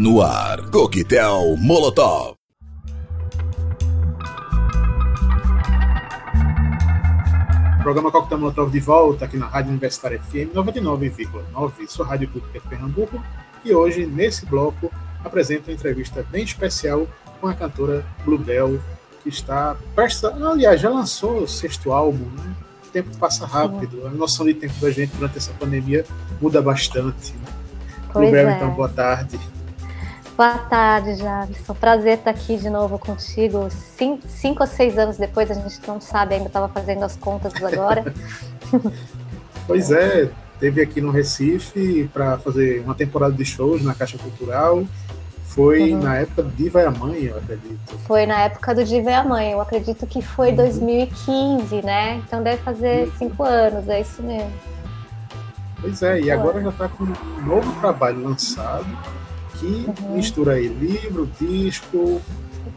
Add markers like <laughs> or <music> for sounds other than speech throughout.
No ar, Coquetel Molotov. Programa Coquetel Molotov de volta aqui na Rádio Universitária FM 99,9, sua rádio pública de Pernambuco. E hoje, nesse bloco, apresento uma entrevista bem especial com a cantora Bluebell, que está prestes aliás, já lançou o sexto álbum, né? O tempo passa rápido, a noção de tempo da gente durante essa pandemia muda bastante. Né? Bluebell, é. então, boa tarde. Boa tarde, Javison. Prazer estar aqui de novo contigo. Cinco, cinco ou seis anos depois, a gente não sabe ainda, estava fazendo as contas agora. <laughs> pois é, teve aqui no Recife para fazer uma temporada de shows na Caixa Cultural. Foi uhum. na época do Diva e a Mãe, eu acredito. Foi na época do Diva e a Mãe, eu acredito que foi uhum. 2015, né? Então deve fazer uhum. cinco anos, é isso mesmo. Pois é, e agora já está com um novo trabalho lançado que uhum. mistura aí livro, disco,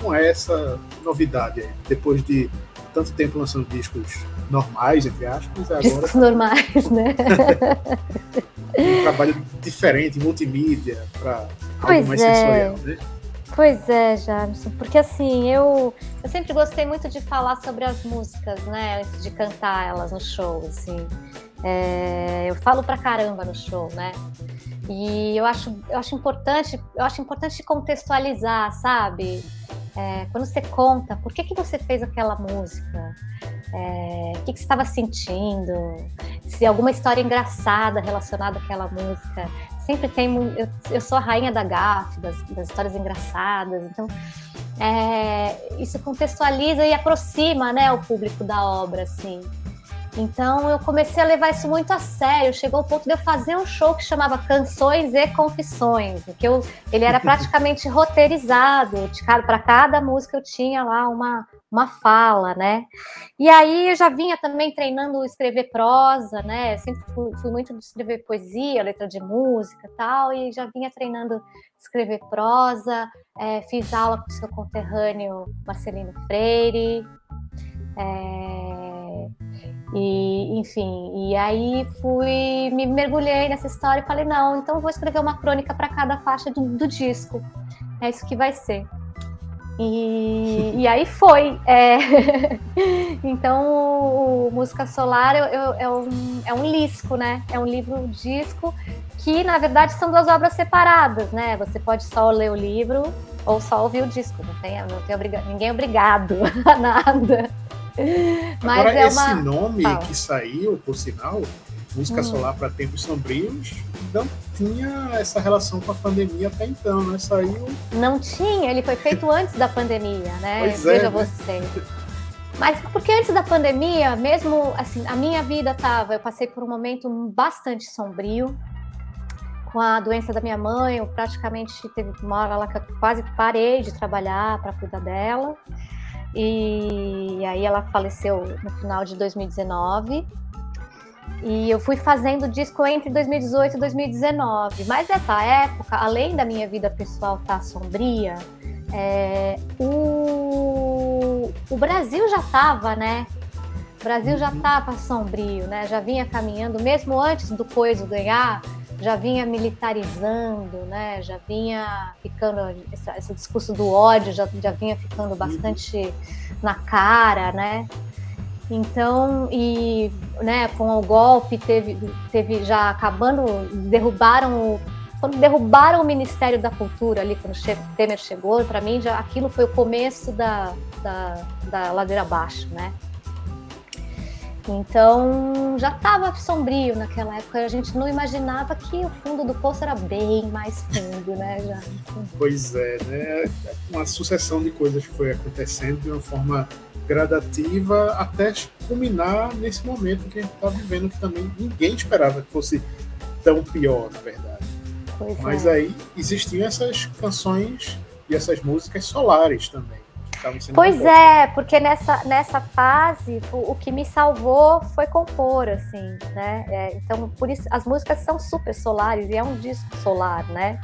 com essa novidade aí. Depois de tanto tempo lançando discos normais, entre aspas, agora. Discos <laughs> normais, né? um trabalho diferente, multimídia, para algo mais é. sensorial, né? Pois é, Jamison, porque assim, eu, eu sempre gostei muito de falar sobre as músicas, né, antes de cantar elas no show, assim. É, eu falo pra caramba no show, né? E eu acho, eu acho importante, eu acho importante contextualizar, sabe? É, quando você conta por que, que você fez aquela música, é, o que, que você estava sentindo, se alguma história engraçada relacionada àquela música. Sempre tem. Eu, eu sou a rainha da gafe, das, das histórias engraçadas, então é, isso contextualiza e aproxima né, o público da obra, assim. Então eu comecei a levar isso muito a sério. Chegou ao ponto de eu fazer um show que chamava Canções e Confissões, que eu, ele era praticamente <laughs> roteirizado. Para cada música eu tinha lá uma, uma fala, né? E aí eu já vinha também treinando escrever prosa, né? Sempre fui, fui muito de escrever poesia, letra de música tal, e já vinha treinando escrever prosa. É, fiz aula com o seu conterrâneo Marcelino Freire. É, e, enfim, e aí fui, me mergulhei nessa história e falei, não, então vou escrever uma crônica para cada faixa do, do, disco. É isso que vai ser. E, <laughs> e aí foi. É... <laughs> então, o, o Música Solar é, é, um, é um lisco, né? É um livro disco que, na verdade, são duas obras separadas, né? Você pode só ler o livro ou só ouvir o disco. Não tem, não tem obriga... ninguém é obrigado <laughs> a nada. <laughs> Mas Agora, é uma... esse nome Fala. que saiu, por sinal, Música hum. Solar para Tempos Sombrios, não tinha essa relação com a pandemia até então, né? Saiu. Não tinha, ele foi feito antes da pandemia, né? Pois é, Veja é, você. Né? Mas porque antes da pandemia, mesmo assim, a minha vida tava, eu passei por um momento bastante sombrio, com a doença da minha mãe, eu praticamente teve uma hora lá que eu quase parei de trabalhar para cuidar dela. E aí ela faleceu no final de 2019. E eu fui fazendo disco entre 2018 e 2019. Mas nessa época, além da minha vida pessoal estar tá sombria, é, o, o Brasil já estava, né? O Brasil já estava uhum. sombrio, né? Já vinha caminhando, mesmo antes do Coiso ganhar, já vinha militarizando, né? Já vinha ficando essa, esse discurso do ódio já, já vinha ficando bastante na cara, né? Então, e né, com o golpe teve, teve já acabando, derrubaram quando derrubaram o Ministério da Cultura ali, quando o Temer chegou, para mim já aquilo foi o começo da, da, da ladeira abaixo, né? Então já estava sombrio naquela época, a gente não imaginava que o fundo do poço era bem mais fundo, né? Já. Pois é, né? Uma sucessão de coisas que foi acontecendo de uma forma gradativa até culminar nesse momento que a gente está vivendo, que também ninguém esperava que fosse tão pior, na verdade. Pois Mas é. aí existiam essas canções e essas músicas solares também pois é, porque nessa, nessa fase o, o, que me salvou foi compor, assim, né? É, então, por isso, as músicas são super solares e é um disco solar, né?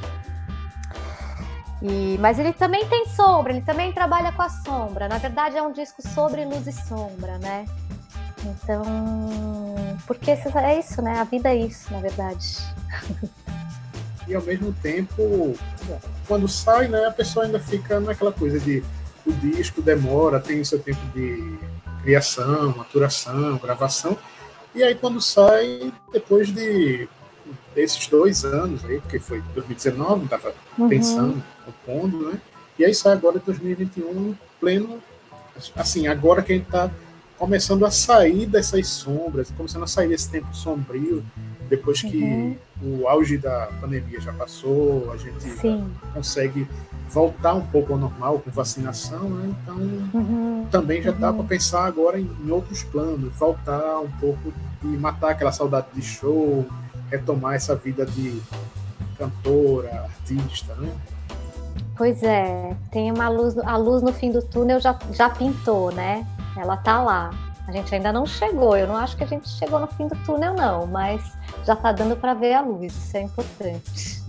E, mas ele também tem sombra, ele também trabalha com a sombra. Na verdade, é um disco sobre luz e sombra, né? Então, porque é isso, né? A vida é isso, na verdade. e ao mesmo tempo, quando sai, né, a pessoa ainda fica naquela coisa de o disco demora, tem o seu tempo de criação, maturação, gravação, e aí quando sai, depois de desses dois anos aí, porque foi 2019, estava uhum. pensando, compondo, né? E aí sai agora 2021, pleno, assim, agora que a gente está começando a sair dessas sombras, começando a sair desse tempo sombrio, depois que uhum. o auge da pandemia já passou, a gente consegue voltar um pouco ao normal com vacinação, né? então uhum. também já dá uhum. para pensar agora em, em, outros planos, voltar um pouco e matar aquela saudade de show, retomar essa vida de cantora, artista, né? Pois é, tem uma luz, a luz no fim do túnel já, já pintou, né? Ela tá lá. A gente ainda não chegou, eu não acho que a gente chegou no fim do túnel, não, mas já tá dando para ver a luz, isso é importante.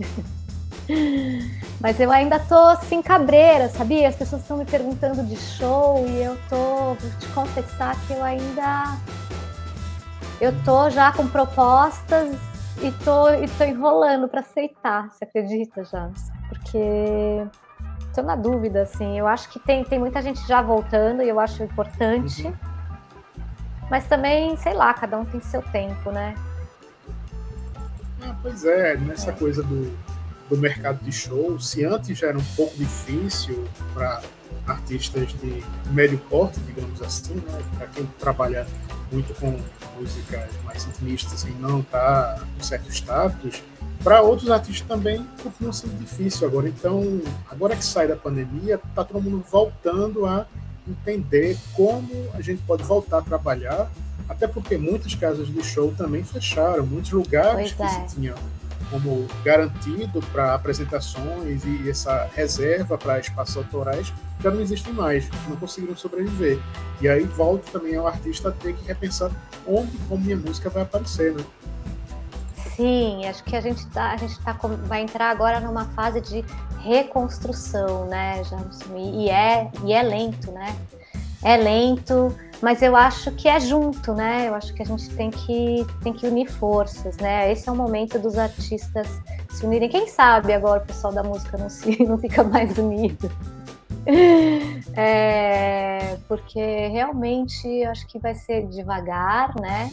<laughs> mas eu ainda tô assim, cabreira, sabia? As pessoas estão me perguntando de show e eu tô, vou te confessar que eu ainda. Eu tô já com propostas e tô, e tô enrolando para aceitar, você acredita já? porque estou na dúvida, assim. Eu acho que tem, tem muita gente já voltando e eu acho importante. Uhum. Mas também, sei lá, cada um tem seu tempo, né? Ah, pois é, nessa coisa do, do mercado de show, se antes já era um pouco difícil para artistas de médio porte, digamos assim, né? Para quem trabalha muito com músicas mais intimistas e não está com certo status, para outros artistas também continua sendo difícil agora. Então, agora que sai da pandemia, está todo mundo voltando a entender como a gente pode voltar a trabalhar, até porque muitas casas de show também fecharam, muitos lugares pois que é. se tinham como garantido para apresentações e essa reserva para espaços autorais já não existem mais, não conseguiram sobreviver. E aí volta também ao artista a ter que repensar onde como minha música vai aparecer, né? Sim, acho que a gente tá, a gente tá, vai entrar agora numa fase de reconstrução, né, Jamson? E, é, e é lento, né? É lento, mas eu acho que é junto, né? Eu acho que a gente tem que, tem que unir forças, né? Esse é o momento dos artistas se unirem. Quem sabe agora o pessoal da música não, se, <laughs> não fica mais unido. É, porque realmente eu acho que vai ser devagar, né?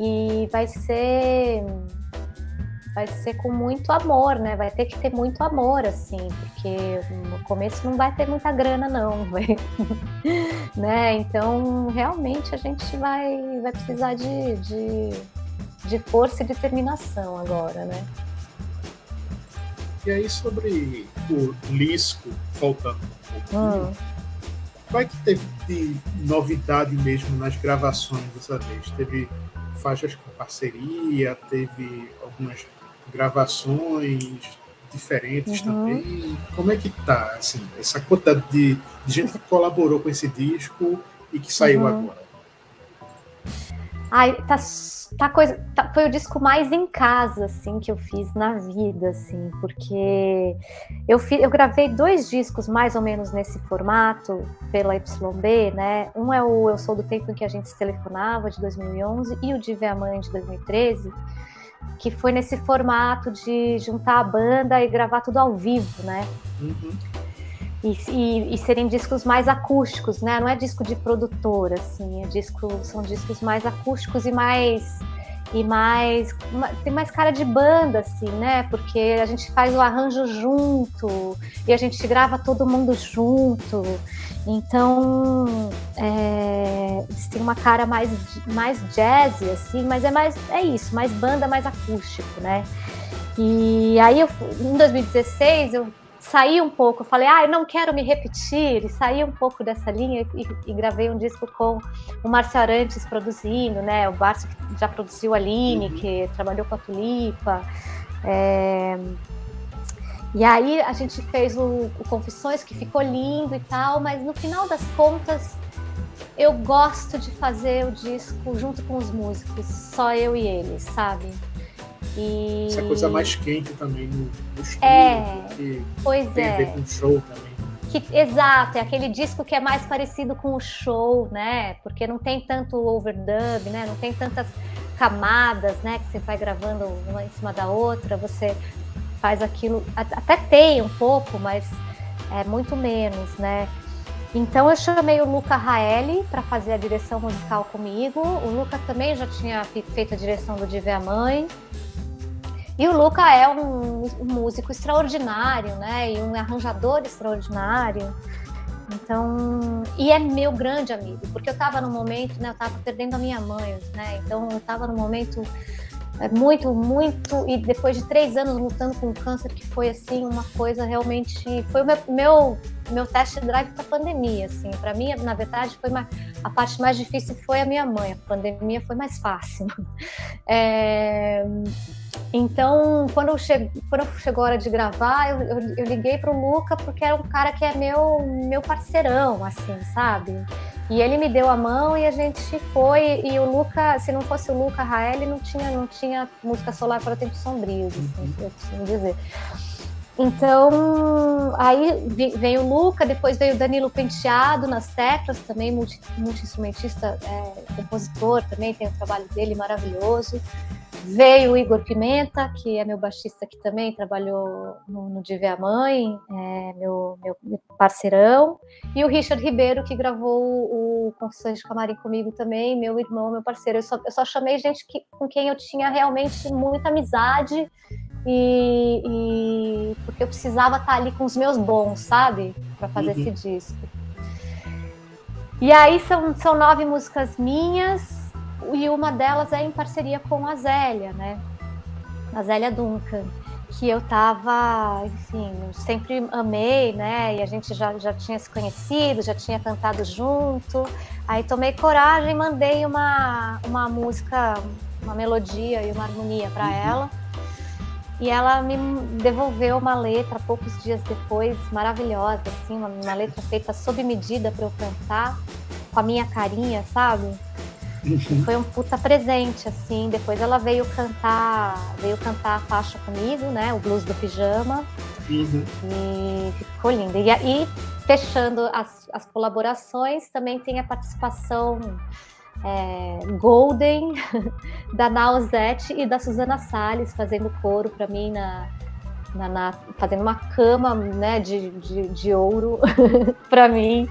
E vai ser vai ser com muito amor, né? Vai ter que ter muito amor, assim, porque no começo não vai ter muita grana, não, <laughs> vai, né? Então, realmente a gente vai, vai precisar de, de, de força e determinação agora, né? E aí, sobre o Lisco, faltando um pouquinho, hum. qual é que teve de novidade mesmo nas gravações dessa vez? Teve faixas com parceria, teve algumas gravações diferentes uhum. também. Como é que tá, assim, essa quantidade de, de, gente que colaborou com esse disco e que saiu uhum. agora? Ai, tá, tá coisa, tá, foi o disco mais em casa, assim, que eu fiz na vida, assim, porque eu, fi, eu gravei dois discos mais ou menos nesse formato pela YB, né? Um é o Eu Sou do Tempo em que a gente se telefonava, de 2011, e o Dive a Mãe, de 2013, que foi nesse formato de juntar a banda e gravar tudo ao vivo, né? Uhum e, e, e, serem discos mais acústicos, né? Não é disco de produtor, assim, é disco, são discos mais acústicos e mais e mais tem mais cara de banda, assim, né? Porque a gente faz o arranjo junto e a gente grava todo mundo junto. Então é, tem uma cara mais mais jazzy, assim, mas é mais é isso, mais banda, mais acústico, né? E aí eu, em 2016 eu saí um pouco, falei, ah, eu não quero me repetir, e saí um pouco dessa linha e, e gravei um disco com o Márcio Arantes produzindo, né? O Márcio que já produziu a Aline, uhum. que trabalhou com a Tulipa. É... E aí a gente fez o, o Confissões, que ficou lindo e tal, mas no final das contas eu gosto de fazer o disco junto com os músicos, só eu e eles, sabe? E... Essa coisa mais quente também no, no estúdio, é, pois tem é. a ver com o show também. Que, exato, é aquele disco que é mais parecido com o show, né? Porque não tem tanto overdub, né? Não tem tantas camadas, né? Que você vai gravando uma em cima da outra, você faz aquilo, até tem um pouco, mas é muito menos, né? Então eu chamei o Luca Raeli para fazer a direção musical comigo. O Luca também já tinha feito a direção do Dive a Mãe. E o Luca é um, músico extraordinário, né? E um arranjador extraordinário. Então, e é meu grande amigo, porque eu estava no momento, né? Eu estava perdendo a minha mãe, né? Então eu estava no momento é muito, muito. E depois de três anos lutando com câncer, que foi assim uma coisa realmente. Foi o meu, meu, meu test drive para a pandemia. Assim. Para mim, na verdade, foi a parte mais difícil foi a minha mãe. A pandemia foi mais fácil. <laughs> É, então, quando, chego, quando chegou a hora de gravar, eu, eu, eu liguei para o Luca porque era um cara que é meu, meu parceirão, assim, sabe? E ele me deu a mão e a gente foi. E o Luca, se não fosse o Luca Raeli, não tinha, não tinha música solar para tempos sombrios, assim, eu costumo dizer. Então, aí veio o Luca, depois veio o Danilo Penteado nas teclas, também multi-instrumentista, é, compositor também, tem o trabalho dele maravilhoso. Veio o Igor Pimenta, que é meu baixista que também trabalhou no, no Dive a Mãe, é meu, meu, parceirão. E o Richard Ribeiro, que gravou o Confissões de Camarim comigo também, meu irmão, meu parceiro. Eu só, eu só chamei gente que, com quem eu tinha realmente muita amizade e, e porque eu precisava estar ali com os meus bons, sabe? Para fazer uhum. esse disco. E aí são, são nove músicas minhas, e uma delas é em parceria com a Zélia, né? A Zélia Duncan, que eu tava, enfim, sempre amei, né? E a gente já, já tinha se conhecido, já tinha cantado junto. Aí tomei coragem e mandei uma, uma música, uma melodia e uma harmonia para uhum. ela. E ela me devolveu uma letra poucos dias depois, maravilhosa, assim, uma, uma letra feita sob medida para eu cantar, com a minha carinha, sabe? Uhum. Foi um puta presente, assim. Depois ela veio cantar, veio cantar a faixa comigo, né? O blues do pijama. Uhum. E ficou lindo. E aí, fechando as, as colaborações, também tem a participação é, Golden <laughs> da Nausete e da Suzana Salles fazendo coro para mim na, na, na, fazendo uma cama né, de, de, de ouro <laughs> para mim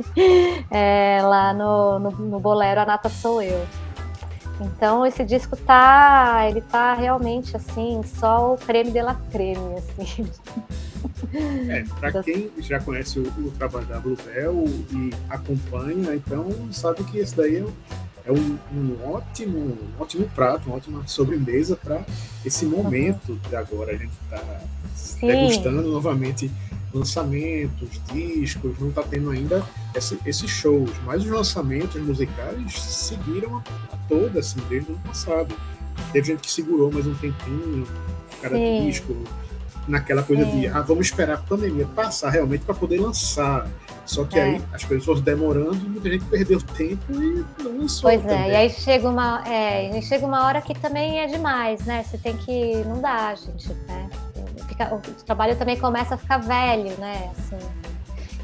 é, lá no, no, no Bolero A Nata Sou Eu. Então esse disco tá, ele tá realmente assim, só o creme de la creme, assim. <laughs> É, para quem já conhece o, o, trabalho da Bluebell e acompanha, então sabe que esse daí é, é um, um, ótimo, um ótimo prato, uma ótima sobremesa para esse momento de agora. A gente está degustando novamente lançamentos, discos, não está tendo ainda esse, esses shows, mas os lançamentos musicais seguiram a, a toda, assim, desde o ano passado. Teve gente que segurou mais um tempinho, cada Sim. disco, naquela coisa Sim. de, ah, vamos esperar a pandemia passar realmente para poder lançar. Só que é. aí as pessoas demorando, muita gente perdeu tempo e não lançou. Pois é, e aí chega uma, é, chega uma hora que também é demais, né? Você tem que. Não dá, gente, né? fica, o trabalho também começa a ficar velho, né? Assim.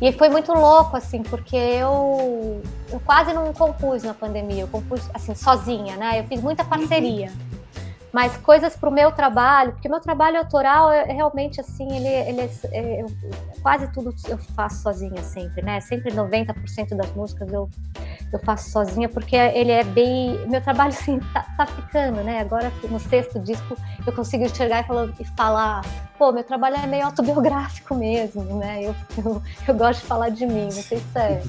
E foi muito louco, assim, porque eu, eu quase não compus na pandemia, eu compus, assim, sozinha, né? Eu fiz muita parceria. Uhum. Mas coisas para o meu trabalho, porque meu trabalho autoral é, é realmente assim, ele, ele é, é, eu, quase tudo eu faço sozinha sempre, né? Sempre 90% das músicas eu, eu faço sozinha, porque ele é bem. Meu trabalho <laughs> assim, tá, tá ficando, né? Agora no sexto disco eu consigo enxergar e falar, e falar pô, meu trabalho é meio autobiográfico mesmo, né? Eu, eu, eu gosto de falar de mim, não sei se é,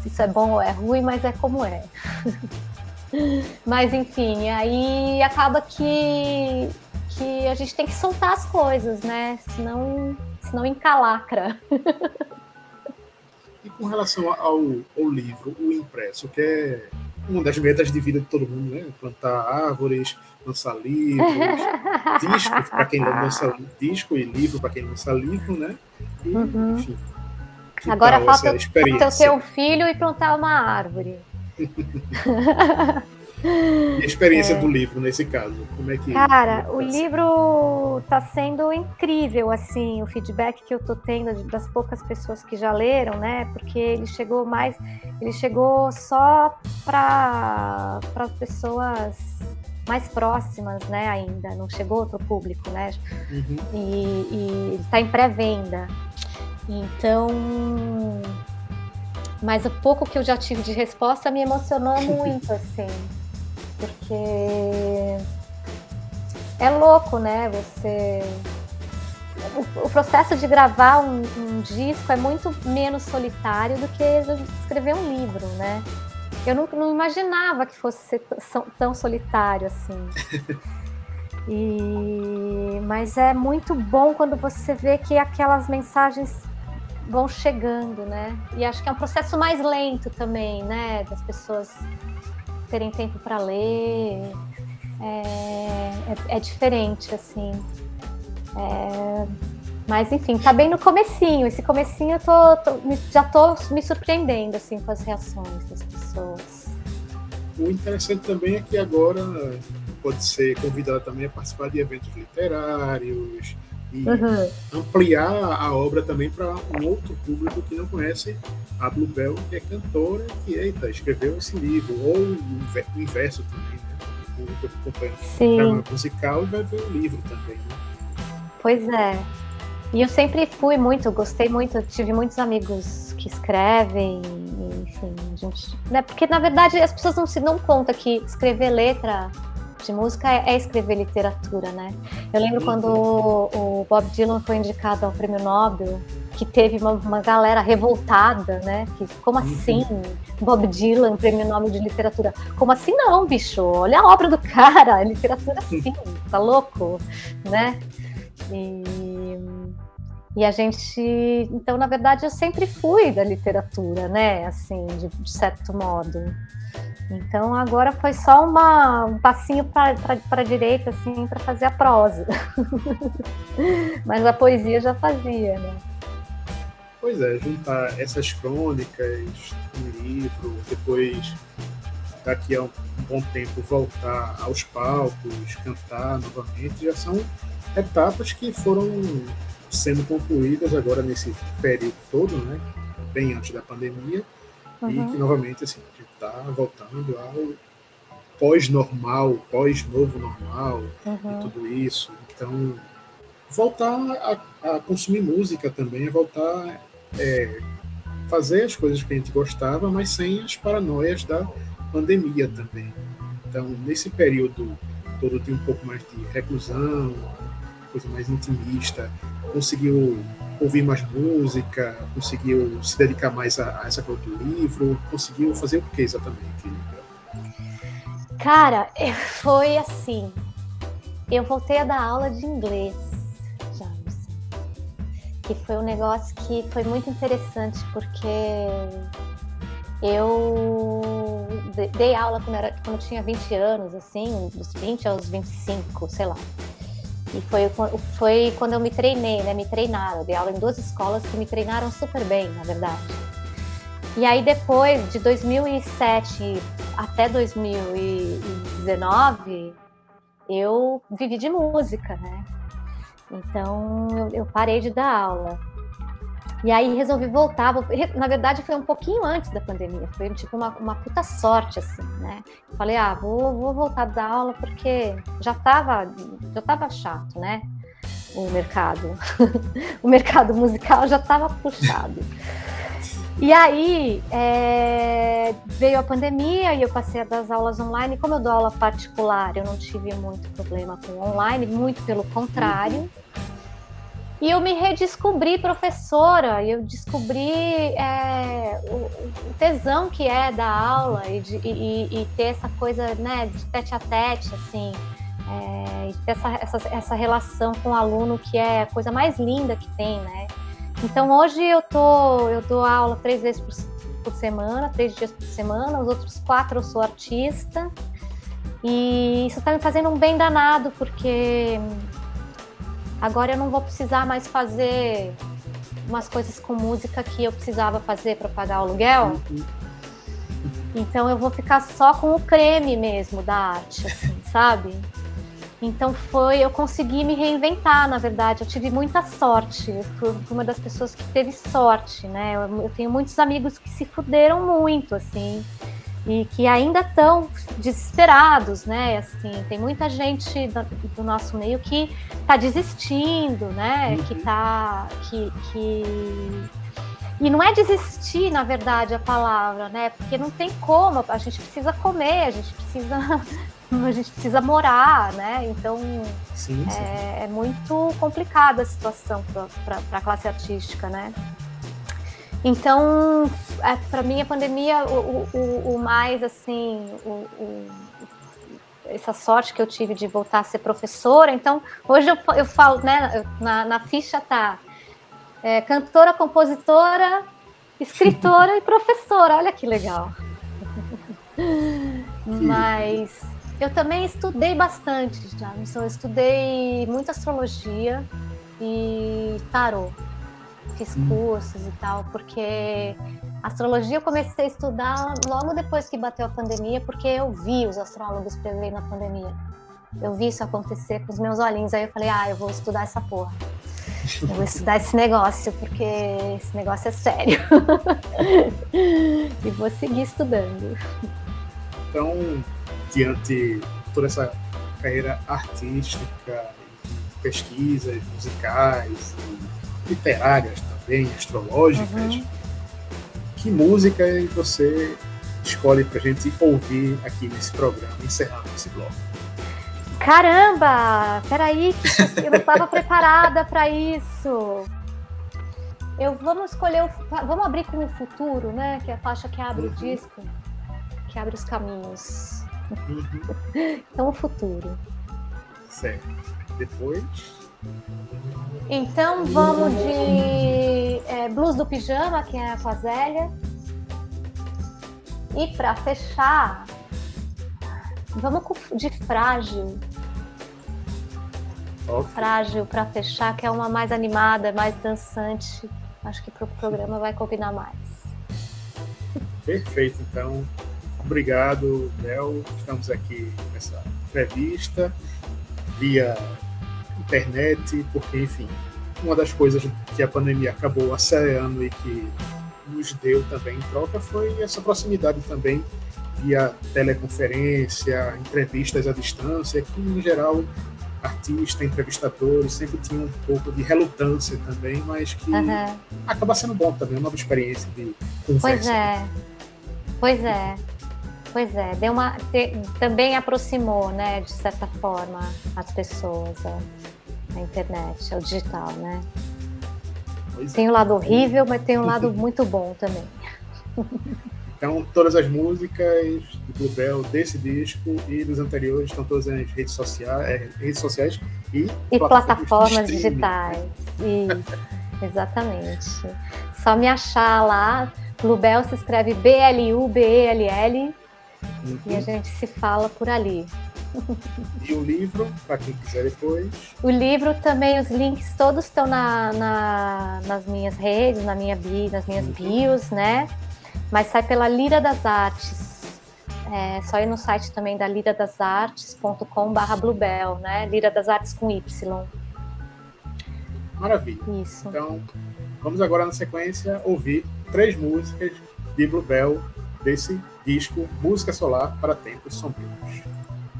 se isso é bom ou é ruim, mas é como é. <laughs> Mas enfim, aí acaba que, que a gente tem que soltar as coisas, né? Senão, senão encalacra. <laughs> E com relação ao, ao livro, o impresso, que é uma das metas de vida de todo mundo, né? Plantar árvores, lançar livros, <laughs> discos para quem lança disco e livro para quem lança livro, né? E, uhum. enfim. Agora falta ter um filho e plantar uma árvore. E a experiência é. do livro nesse caso, como é que? Cara, o livro está sendo incrível, assim, o feedback que eu tô tendo das poucas pessoas que já leram, né? Porque ele chegou mais, ele chegou só para para pessoas mais próximas, né, ainda, não chegou outro público, né? Uhum. E, e está em pré-venda. Então, mas o pouco que eu já tive de resposta me emocionou <laughs> muito, assim, porque é louco, né? Você o, processo de gravar um, um, disco é muito menos solitário do que escrever um livro, né? Eu não, não imaginava que fosse ser tão solitário assim. <laughs> E, mas é muito bom quando você vê que aquelas mensagens vão chegando, né? E acho que é um processo mais lento também, né? Das pessoas terem tempo para ler. É, é, é, diferente, assim. É, mas enfim, tá bem no comecinho. Esse comecinho eu tô, tô, já tô me surpreendendo assim com as reações das pessoas. O interessante também é que agora pode ser convidada também a participar de eventos literários e uhum. ampliar a obra também para um outro público que não conhece a Bluebell, que é cantora, que eita, escreveu esse livro, ou o inverso também, né? O público que acompanha o musical e vai ver o livro também, né? Pois é. E eu sempre fui muito, gostei muito, tive muitos amigos que escrevem, enfim, gente, né? Porque na verdade as pessoas não se dão conta que escrever letra de música é, é escrever literatura, né? Eu lembro quando o, o Bob Dylan foi indicado ao Prêmio Nobel, que teve uma, uma galera revoltada, né? Que, como uhum. assim? Bob Dylan, Prêmio Nobel de Literatura. Como assim não, bicho? Olha a obra do cara, literatura <laughs> sim, tá louco, né? E, e a gente, então, na verdade, eu sempre fui da literatura, né? Assim, de, de certo modo. Então, agora foi só uma, um passinho para a direita, assim, para fazer a prosa. <laughs> Mas a poesia já fazia, né? Pois é, juntar essas crônicas no livro, depois daqui a um bom tempo voltar aos palcos, cantar novamente, já são etapas que foram sendo concluídas agora nesse período todo, né? Bem antes da pandemia, uhum. e que novamente assim, está voltando ao pós-normal, pós-novo normal uhum. e tudo isso. Então, voltar a, a consumir música também, voltar é, fazer as coisas que a gente gostava, mas sem as paranoias da pandemia também. Então, nesse período todo tem um pouco mais de reclusão, coisa mais intimista, conseguiu ouvir mais música, conseguiu se dedicar mais a, a essa coisa do livro, conseguiu fazer o que exatamente? Cara, foi assim. Eu voltei a dar aula de inglês, James. Que foi um negócio que foi muito interessante, porque eu dei aula quando, era, quando eu tinha 20 anos, assim, dos 20 aos 25, sei lá. E foi, foi quando eu me treinei, né? Me treinaram. Eu dei aula em duas escolas que me treinaram super bem, na verdade. E aí depois, de 2007 até 2019, eu vivi de música, né? Então eu, parei de dar aula. E aí resolvi voltar. Na verdade, foi um pouquinho antes da pandemia. Foi tipo uma, uma puta sorte, assim, né? Falei, ah, vou, vou voltar da aula porque já tava, já tava chato, né? O mercado. <laughs> o mercado musical já tava puxado. E aí é, veio a pandemia e eu passei a dar as aulas online. Como eu dou aula particular, eu não tive muito problema com online, muito pelo contrário. Uhum. E eu me redescobri professora, eu descobri é, o, tesão que é da aula e, de, e, e, ter essa coisa né, de tete a tete, assim, é, ter essa, essa, essa relação com o aluno que é a coisa mais linda que tem, né? Então hoje eu tô, eu dou aula três vezes por, por semana, três dias por semana, os outros quatro eu sou artista. E isso está me fazendo um bem danado, porque Agora eu não vou precisar mais fazer umas coisas com música que eu precisava fazer para pagar o aluguel. Então eu vou ficar só com o creme mesmo da arte, assim, <laughs> sabe? Então foi, eu consegui me reinventar, na verdade. Eu tive muita sorte. Eu fui uma das pessoas que teve sorte, né? Eu, eu tenho muitos amigos que se fuderam muito, assim. E que ainda estão desesperados, né? Assim, tem muita gente do, do nosso meio que está desistindo, né? Uhum. Que tá que, que e não é desistir, na verdade, a palavra, né? Porque não tem como, a gente precisa comer, a gente precisa <laughs> a gente precisa morar, né? Então sim, sim. É, é, muito complicada a situação para a classe artística, né? Então, é, para mim, a pandemia, o, o, o mais assim, o, essa sorte que eu tive de voltar a ser professora. Então, hoje eu, eu falo, né, na, na ficha tá é, cantora, compositora, escritora e professora. Olha que legal. <laughs> Mas eu também estudei bastante, já. Então, eu estudei muita astrologia e tarô. Fiz cursos e tal, porque astrologia eu comecei a estudar logo depois que bateu a pandemia, porque eu vi os astrólogos prever na pandemia. Eu vi isso acontecer com os meus olhinhos. Aí eu falei, ah, eu vou estudar essa porra. Eu vou estudar esse negócio, porque esse negócio é sério. <laughs> e vou seguir estudando. Então, diante toda essa carreira artística, pesquisas musicais, literárias também, astrológicas, uhum. que música você escolhe para a gente ouvir aqui nesse programa, encerrando esse bloco? Caramba! Peraí, eu não estava <laughs> preparada para isso. Eu vamos escolher o, vamos abrir com o futuro, né? Que é a faixa que abre uhum. o disco, que abre os caminhos. Uhum. então o futuro. Certo. Depois. Então vamos de é, Blues do Pijama, que é com a Zélia. E para fechar, vamos de Frágil, Okay. Frágil para fechar, que é uma mais animada, mais dançante. Acho que para o programa vai combinar mais. Perfeito, então. Obrigado, Léo. Estamos aqui nessa entrevista via internet, porque, enfim, uma das coisas que a pandemia acabou acelerando e que nos deu também em troca foi essa proximidade também via teleconferência, entrevistas à distância, que em geral artista, entrevistadores, sempre tinha um pouco de relutância também, mas que uhum. acaba sendo bom também, uma nova experiência de conversa. Pois é, pois é, pois é, deu uma, te, também aproximou, né, de certa forma, as pessoas, a, a internet, o digital, né. Pois tem é. um lado horrível, mas tem um lado <laughs> muito bom também. Então, todas as músicas do Bluebell desse disco e dos anteriores estão todas nas redes sociais, é, redes sociais e, e plataformas digitais. Isso, exatamente. Só me achar lá. Bluebell se escreve B-L-U-B-E-L-L uhum. e a gente se fala por ali. <laughs> E o livro, para quem quiser depois. O livro também, os links todos estão na, na nas minhas redes, na minha bio, nas minhas uhum. bios, né? mas sai pela Lira das Artes. É só ir no site também da liradasartes.com.br Bluebell, né? Lira das Artes com Y. Maravilha. Isso. Então, vamos agora na sequência ouvir três músicas de Bluebell desse disco Música Solar para Tempos Sombrios.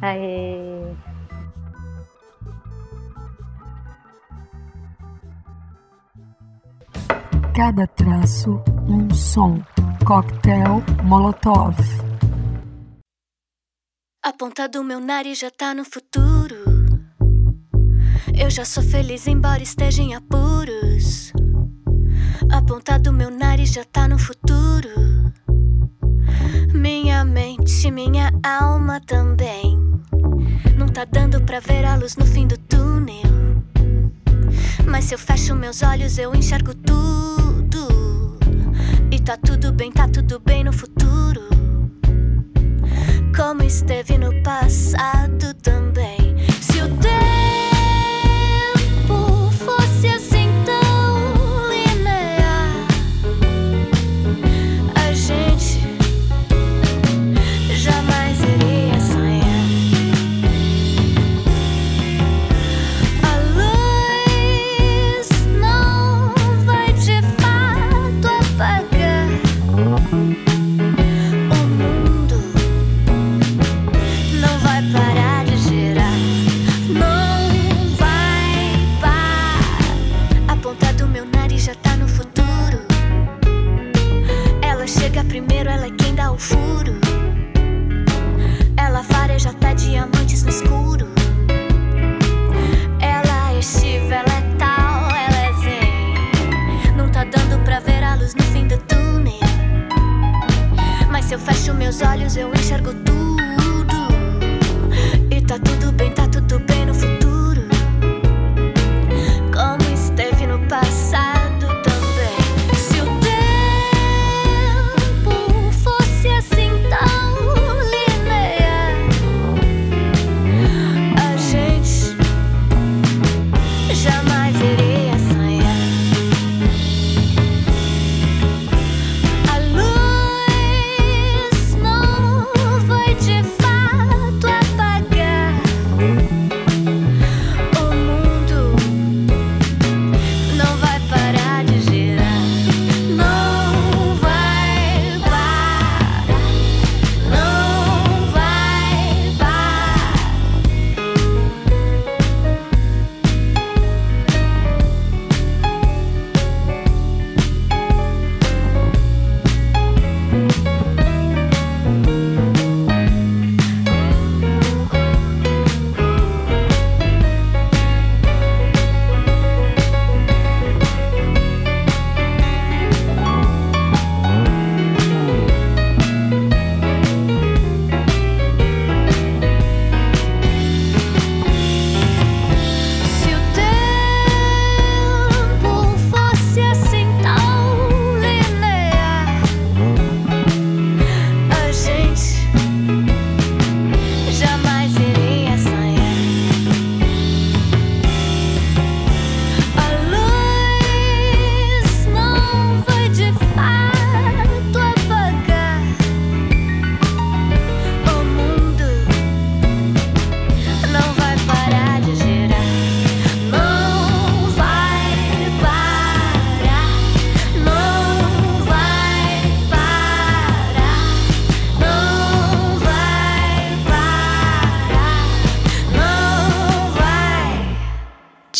Aê. Cada traço, um som. Coquetel Molotov. A ponta do meu nariz já tá no futuro. Eu já sou feliz, embora esteja em apuros. A ponta do meu nariz já tá no futuro. Minha mente, minha alma também. Não tá dando pra ver a luz no fim do túnel. Mas se eu fecho meus olhos, eu enxergo tudo. E tá tudo bem, tá tudo bem no futuro. Como esteve no passado também. Se o tempo zeuen sargotu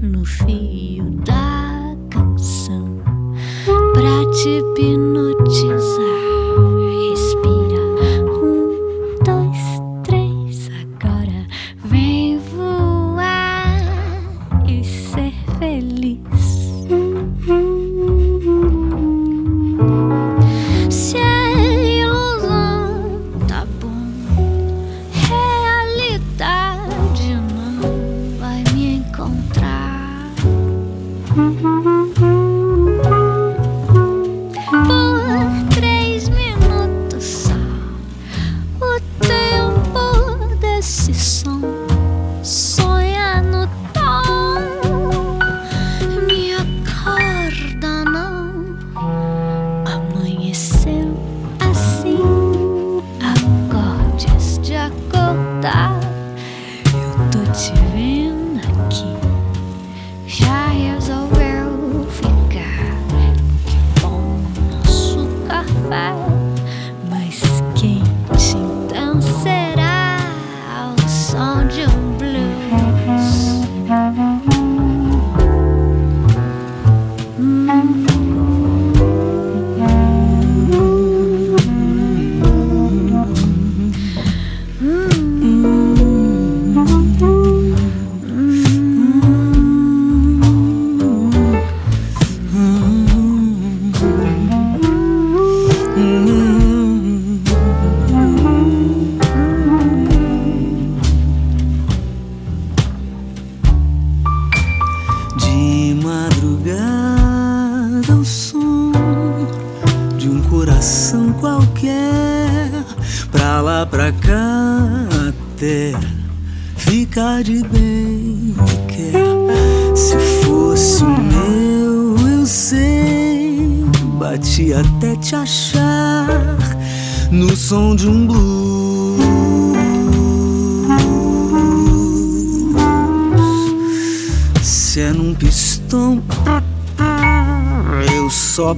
no fio da canção pra te pendurar.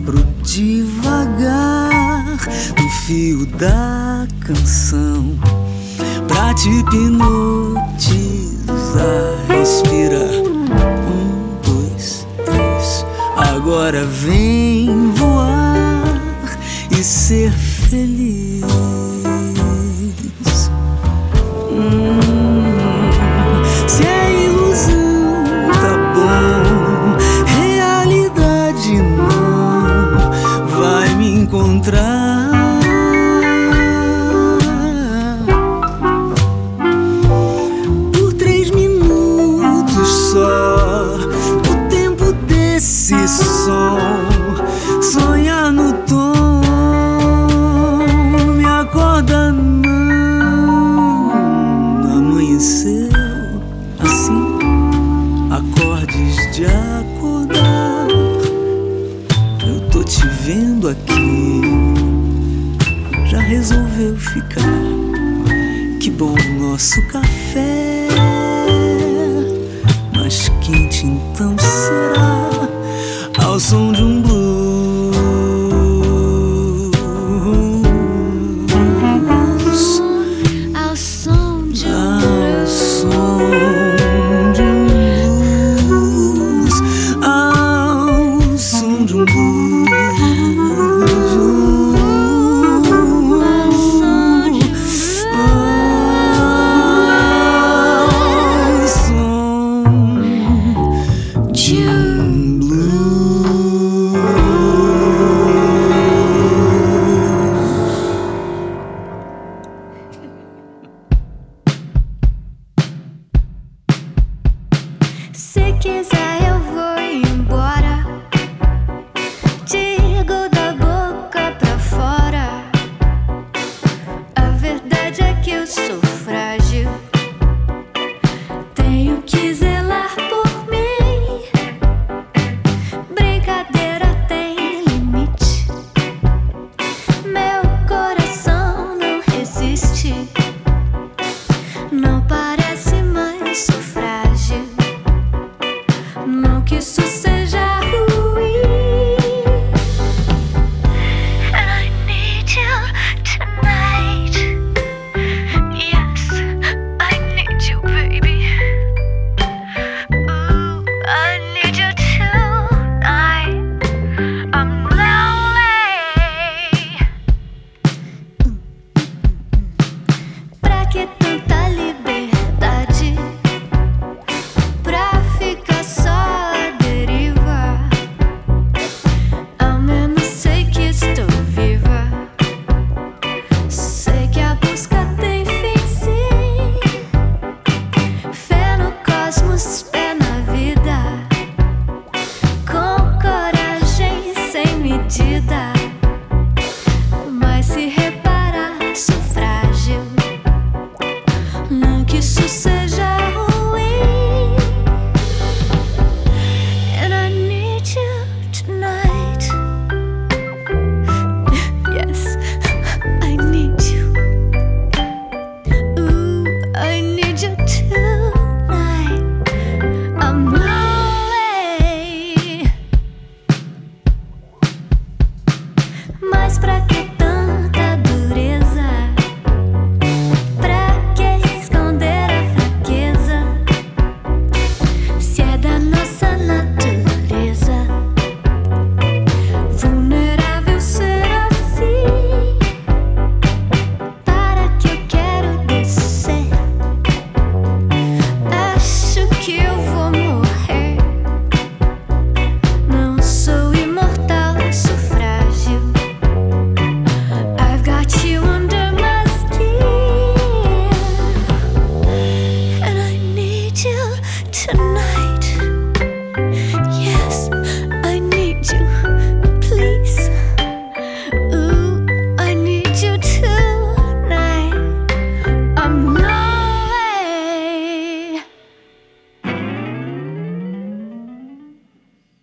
Sopro devagar no fio da canção pra te hipnotizar.